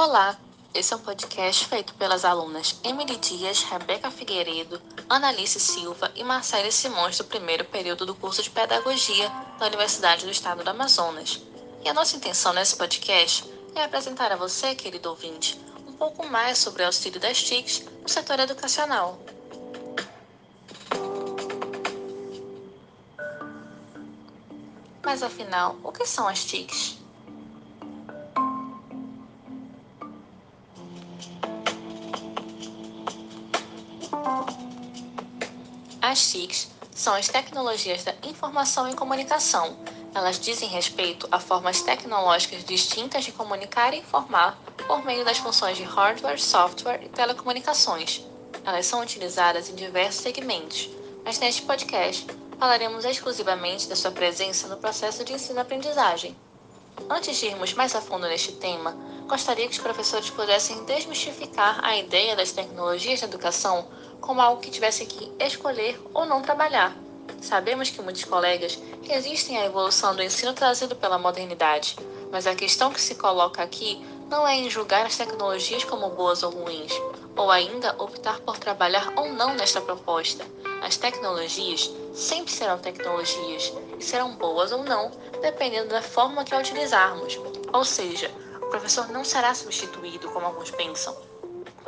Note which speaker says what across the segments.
Speaker 1: Olá, esse é um podcast feito pelas alunas Emily Dias, Rebeca Figueiredo, Analice Silva e Marcele Simões do primeiro período do curso de Pedagogia da Universidade do Estado do Amazonas. E a nossa intenção nesse podcast é apresentar a você, querido ouvinte, um pouco mais sobre o auxílio das TICs no setor educacional. Mas afinal, o que são as TICs? As TICs são as tecnologias da informação e comunicação. Elas dizem respeito a formas tecnológicas distintas de comunicar e informar por meio das funções de hardware, software e telecomunicações. Elas são utilizadas em diversos segmentos, mas neste podcast falaremos exclusivamente da sua presença no processo de ensino-aprendizagem. Antes de irmos mais a fundo neste tema, gostaria que os professores pudessem desmistificar a ideia das tecnologias da educação como algo que tivesse que escolher ou não trabalhar. Sabemos que muitos colegas resistem à evolução do ensino trazido pela modernidade, mas a questão que se coloca aqui não é em julgar as tecnologias como boas ou ruins, ou ainda optar por trabalhar ou não nesta proposta. As tecnologias sempre serão tecnologias e serão boas ou não, dependendo da forma que a utilizarmos. Ou seja, o professor não será substituído, como alguns pensam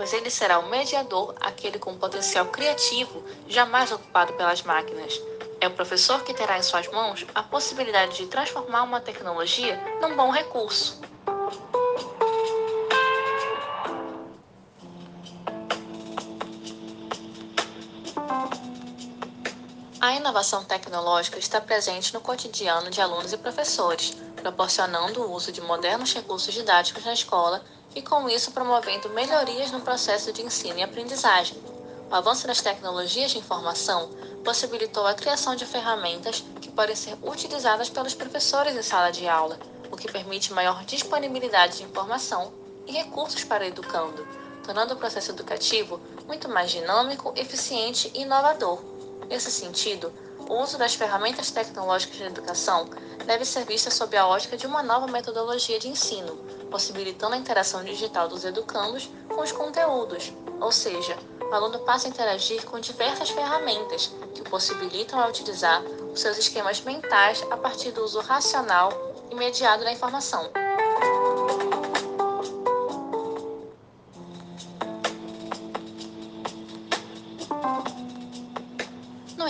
Speaker 1: pois ele será o mediador, aquele com potencial criativo, jamais ocupado pelas máquinas. É o professor que terá em suas mãos a possibilidade de transformar uma tecnologia num bom recurso. A inovação tecnológica está presente no cotidiano de alunos e professores, proporcionando o uso de modernos recursos didáticos na escola e, com isso, promovendo melhorias no processo de ensino e aprendizagem. O avanço das tecnologias de informação possibilitou a criação de ferramentas que podem ser utilizadas pelos professores em sala de aula, o que permite maior disponibilidade de informação e recursos para o educando, tornando o processo educativo muito mais dinâmico, eficiente e inovador. Nesse sentido, o uso das ferramentas tecnológicas de educação deve ser vista sob a ótica de uma nova metodologia de ensino, possibilitando a interação digital dos educandos com os conteúdos, ou seja, o aluno passa a interagir com diversas ferramentas que possibilitam a utilizar os seus esquemas mentais a partir do uso racional e mediado da informação.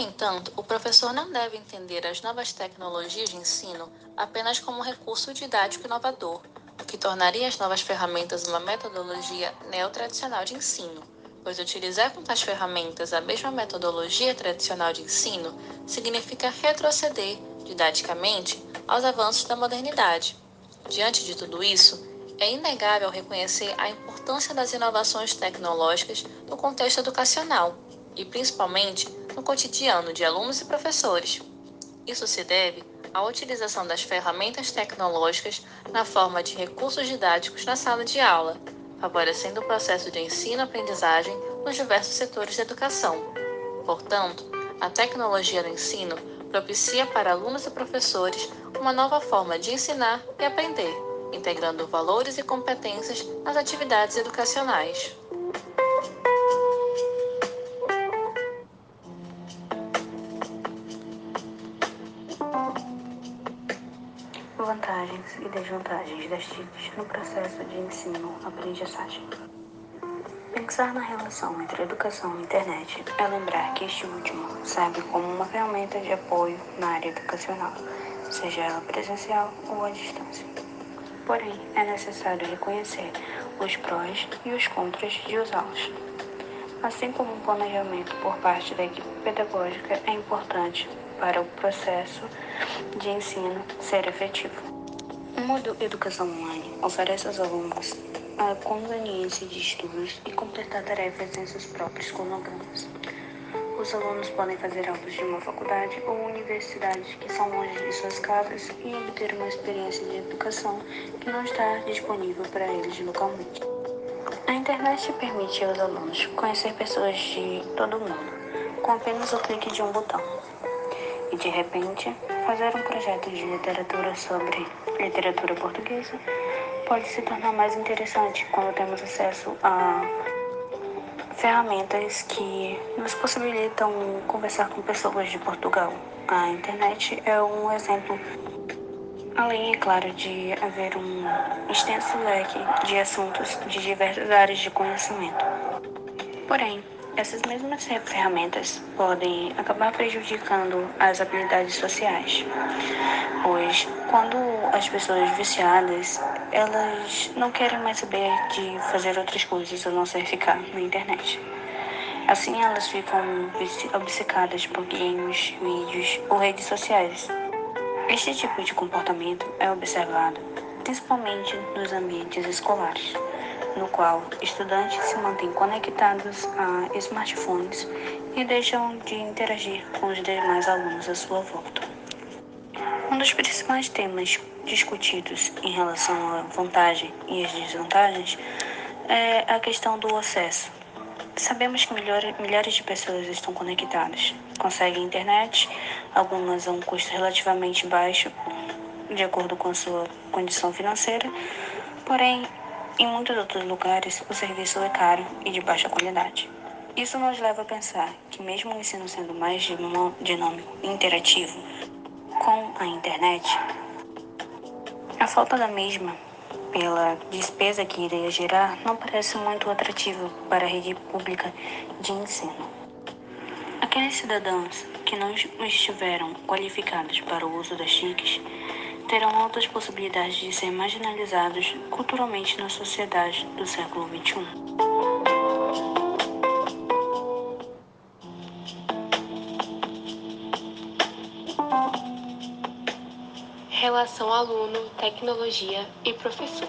Speaker 1: Entanto, o professor não deve entender as novas tecnologias de ensino apenas como um recurso didático inovador, que tornaria as novas ferramentas uma metodologia neotradicional de ensino, pois utilizar com tais ferramentas a mesma metodologia tradicional de ensino significa retroceder, didaticamente, aos avanços da modernidade. Diante de tudo isso, é inegável reconhecer a importância das inovações tecnológicas no contexto educacional e, principalmente, no cotidiano de alunos e professores. Isso se deve a utilização das ferramentas tecnológicas na forma de recursos didáticos na sala de aula, favorecendo o processo de ensino-aprendizagem nos diversos setores da educação. Portanto, a tecnologia do ensino propicia para alunos e professores uma nova forma de ensinar e aprender, integrando valores e competências nas atividades educacionais.
Speaker 2: E desvantagens das TICs no processo de ensino-aprendizagem. Pensar na relação entre educação e internet é lembrar que este último serve como uma ferramenta de apoio na área educacional, seja ela presencial ou à distância. Porém, é necessário reconhecer os prós e os contras de usá-los. Assim como o planejamento por parte da equipe pedagógica é importante para o processo de ensino ser efetivo. O modo Educação Online oferece aos alunos a conveniência de estudos e completar tarefas em seus próprios cronogramas. Os alunos podem fazer aulas de uma faculdade ou universidade que são longe de suas casas e obter uma experiência de educação que não está disponível para eles localmente. A internet permite aos alunos conhecer pessoas de todo o mundo com apenas o clique de um botão de repente, fazer um projeto de literatura sobre literatura portuguesa pode se tornar mais interessante quando temos acesso a ferramentas que nos possibilitam conversar com pessoas de Portugal. A internet é um exemplo, além, é claro, de haver um extenso leque de assuntos de diversas áreas de conhecimento. Porém, essas mesmas ferramentas podem acabar prejudicando as habilidades sociais, pois quando as pessoas viciadas, elas não querem mais saber de fazer outras coisas a não ser ficar na internet. Assim elas ficam obcecadas por games, vídeos ou redes sociais. Este tipo de comportamento é observado principalmente nos ambientes escolares no qual estudantes se mantêm conectados a smartphones e deixam de interagir com os demais alunos à sua volta. Um dos principais temas discutidos em relação à vantagem e as desvantagens é a questão do acesso. Sabemos que milhares de pessoas estão conectadas, conseguem internet, algumas a um custo relativamente baixo, de acordo com sua condição financeira, porém em muitos outros lugares, o serviço é caro e de baixa qualidade. Isso nos leva a pensar que, mesmo o ensino sendo mais dinâmico e interativo com a internet, a falta da mesma, pela despesa que iria gerar, não parece muito atrativo para a rede pública de ensino. Aqueles cidadãos que não estiveram qualificados para o uso das TICs terão altas possibilidades de ser marginalizados culturalmente na sociedade do século XXI.
Speaker 3: Relação aluno, tecnologia e professor.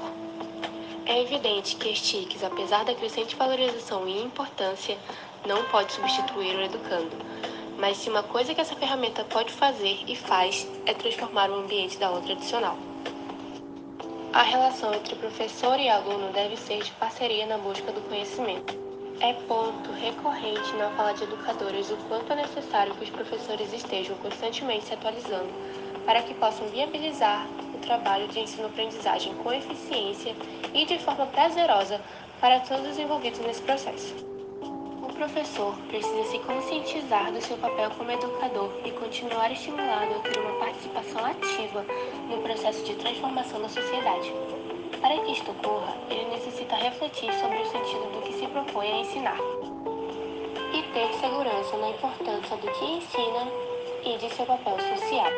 Speaker 3: É evidente que as TICs, apesar da crescente valorização e importância, não pode substituir o educando mas se uma coisa que essa ferramenta pode fazer e faz é transformar o ambiente da aula tradicional. A relação entre professor e aluno deve ser de parceria na busca do conhecimento. É ponto recorrente na fala de educadores o quanto é necessário que os professores estejam constantemente se atualizando para que possam viabilizar o trabalho de ensino-aprendizagem com eficiência e de forma prazerosa para todos os envolvidos nesse processo professor precisa se conscientizar do seu papel como educador e continuar estimulado a ter uma participação ativa no processo de transformação da sociedade. Para que isto ocorra, ele necessita refletir sobre o sentido do que se propõe a ensinar e ter segurança na importância do que ensina e de seu papel social.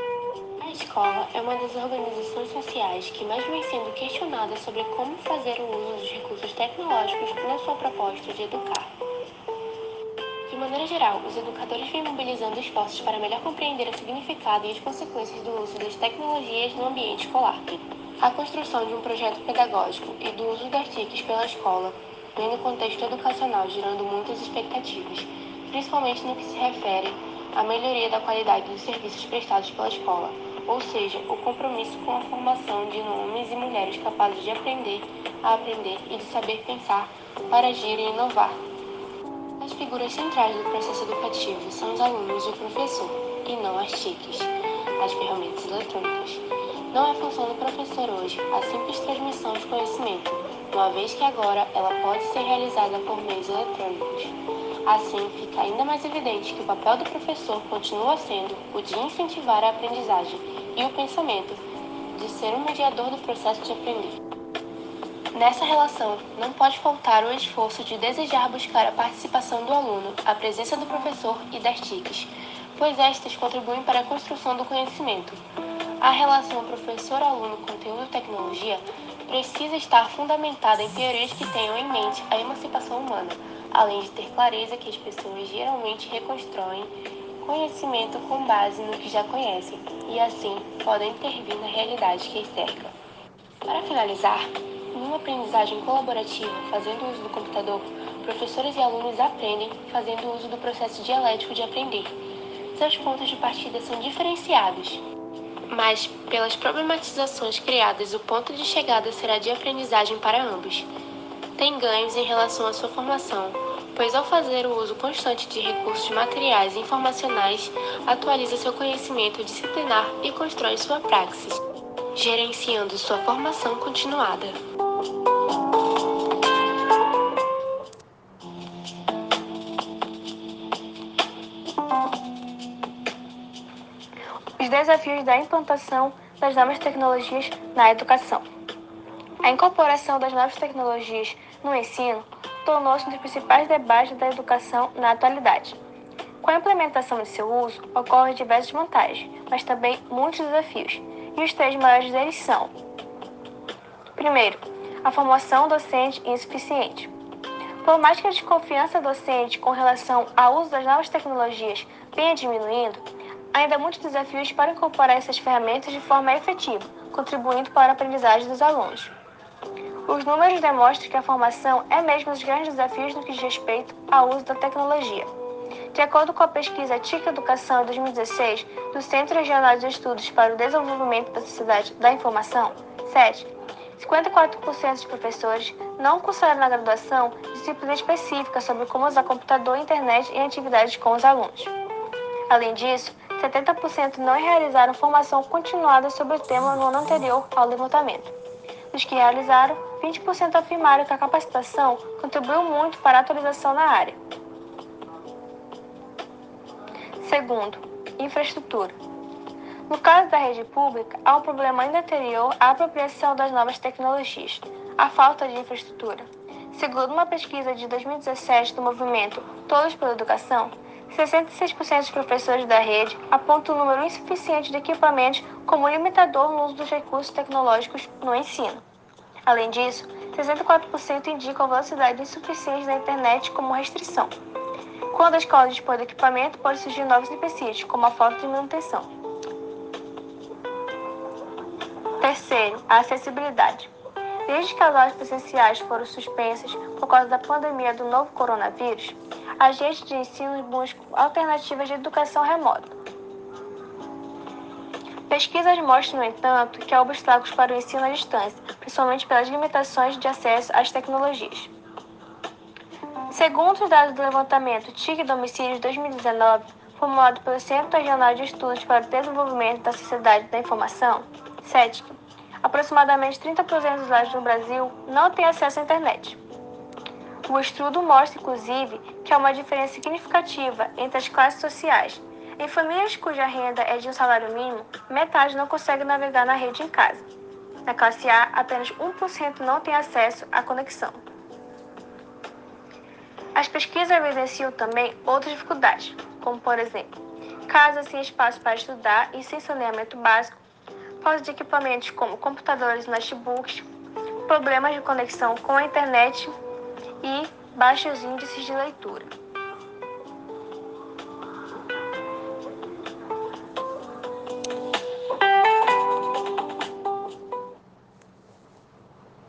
Speaker 3: A escola é uma das organizações sociais que mais vem sendo questionada sobre como fazer o uso dos recursos tecnológicos na sua proposta de educar. De maneira geral, os educadores vêm mobilizando esforços para melhor compreender o significado e as consequências do uso das tecnologias no ambiente escolar. A construção de um projeto pedagógico e do uso das TICs pela escola vem no contexto educacional gerando muitas expectativas, principalmente no que se refere à melhoria da qualidade dos serviços prestados pela escola, ou seja, o compromisso com a formação de homens e mulheres capazes de aprender a aprender e de saber pensar para agir e inovar. As figuras centrais do processo educativo são os alunos e o professor, e não as TICs, as ferramentas eletrônicas. Não é função do professor hoje a simples transmissão de conhecimento, uma vez que agora ela pode ser realizada por meios eletrônicos. Assim, fica ainda mais evidente que o papel do professor continua sendo o de incentivar a aprendizagem e o pensamento, de ser um mediador do processo de aprender. Nessa relação, não pode faltar o esforço de desejar buscar a participação do aluno, a presença do professor e das TICs, pois estas contribuem para a construção do conhecimento. A relação professor-aluno-conteúdo-tecnologia precisa estar fundamentada em teorias que tenham em mente a emancipação humana, além de ter clareza que as pessoas geralmente reconstroem conhecimento com base no que já conhecem e, assim, podem intervir na realidade que cerca. Para finalizar, numa aprendizagem colaborativa, fazendo uso do computador, professores e alunos aprendem fazendo uso do processo dialético de aprender. Seus pontos de partida são diferenciados, mas pelas problematizações criadas, o ponto de chegada será de aprendizagem para ambos. Tem ganhos em relação à sua formação, pois ao fazer o uso constante de recursos materiais e informacionais, atualiza seu conhecimento disciplinar e constrói sua praxis. gerenciando sua formação continuada.
Speaker 4: Os desafios da implantação das novas tecnologias na educação. A incorporação das novas tecnologias no ensino tornou-se um dos principais debates da educação na atualidade. Com a implementação de seu uso, ocorrem diversas vantagens, mas também muitos desafios, e os três maiores deles são: primeiro, a formação docente insuficiente. Por mais que a desconfiança docente com relação ao uso das novas tecnologias venha diminuindo, ainda há muitos desafios para incorporar essas ferramentas de forma efetiva, contribuindo para a aprendizagem dos alunos. Os números demonstram que a formação é mesmo um dos grandes desafios no que diz respeito ao uso da tecnologia. De acordo com a pesquisa TIC Educação em 2016 do Centro Regional de Estudos para o Desenvolvimento da Sociedade da Informação, SET, 54% dos professores não cursaram na graduação disciplina específica sobre como usar computador e internet em atividades com os alunos. Além disso, 70% não realizaram formação continuada sobre o tema no ano anterior ao levantamento. Dos que realizaram, 20% afirmaram que a capacitação contribuiu muito para a atualização na área. Segundo, infraestrutura. No caso da rede pública, há um problema ainda anterior à apropriação das novas tecnologias, a falta de infraestrutura. Segundo uma pesquisa de 2017 do movimento Todos pela Educação, 66% dos professores da rede apontam um número insuficiente de equipamentos como limitador no uso dos recursos tecnológicos no ensino. Além disso, 64% indicam a velocidade insuficiente da internet como restrição. Quando a escola dispõe do equipamento, pode surgir novos empecilhos, como a falta de manutenção. Terceiro, a acessibilidade. Desde que as aulas presenciais foram suspensas por causa da pandemia do novo coronavírus, agentes de ensino buscam alternativas de educação remota. Pesquisas mostram, no entanto, que há obstáculos para o ensino à distância, principalmente pelas limitações de acesso às tecnologias. Segundo os dados do levantamento TIC Domicílios 2019, formulado pelo Centro Regional de Estudos para o Desenvolvimento da Sociedade da Informação, CETIC, aproximadamente 30% dos lares no Brasil não têm acesso à internet. O estudo mostra, inclusive, que há uma diferença significativa entre as classes sociais. Em famílias cuja renda é de um salário mínimo, metade não consegue navegar na rede em casa. Na classe A, apenas 1% não tem acesso à conexão. As pesquisas evidenciam também outras dificuldades, como, por exemplo, casas sem espaço para estudar e sem saneamento básico, falta de equipamentos como computadores notebooks, problemas de conexão com a internet e baixos índices de leitura.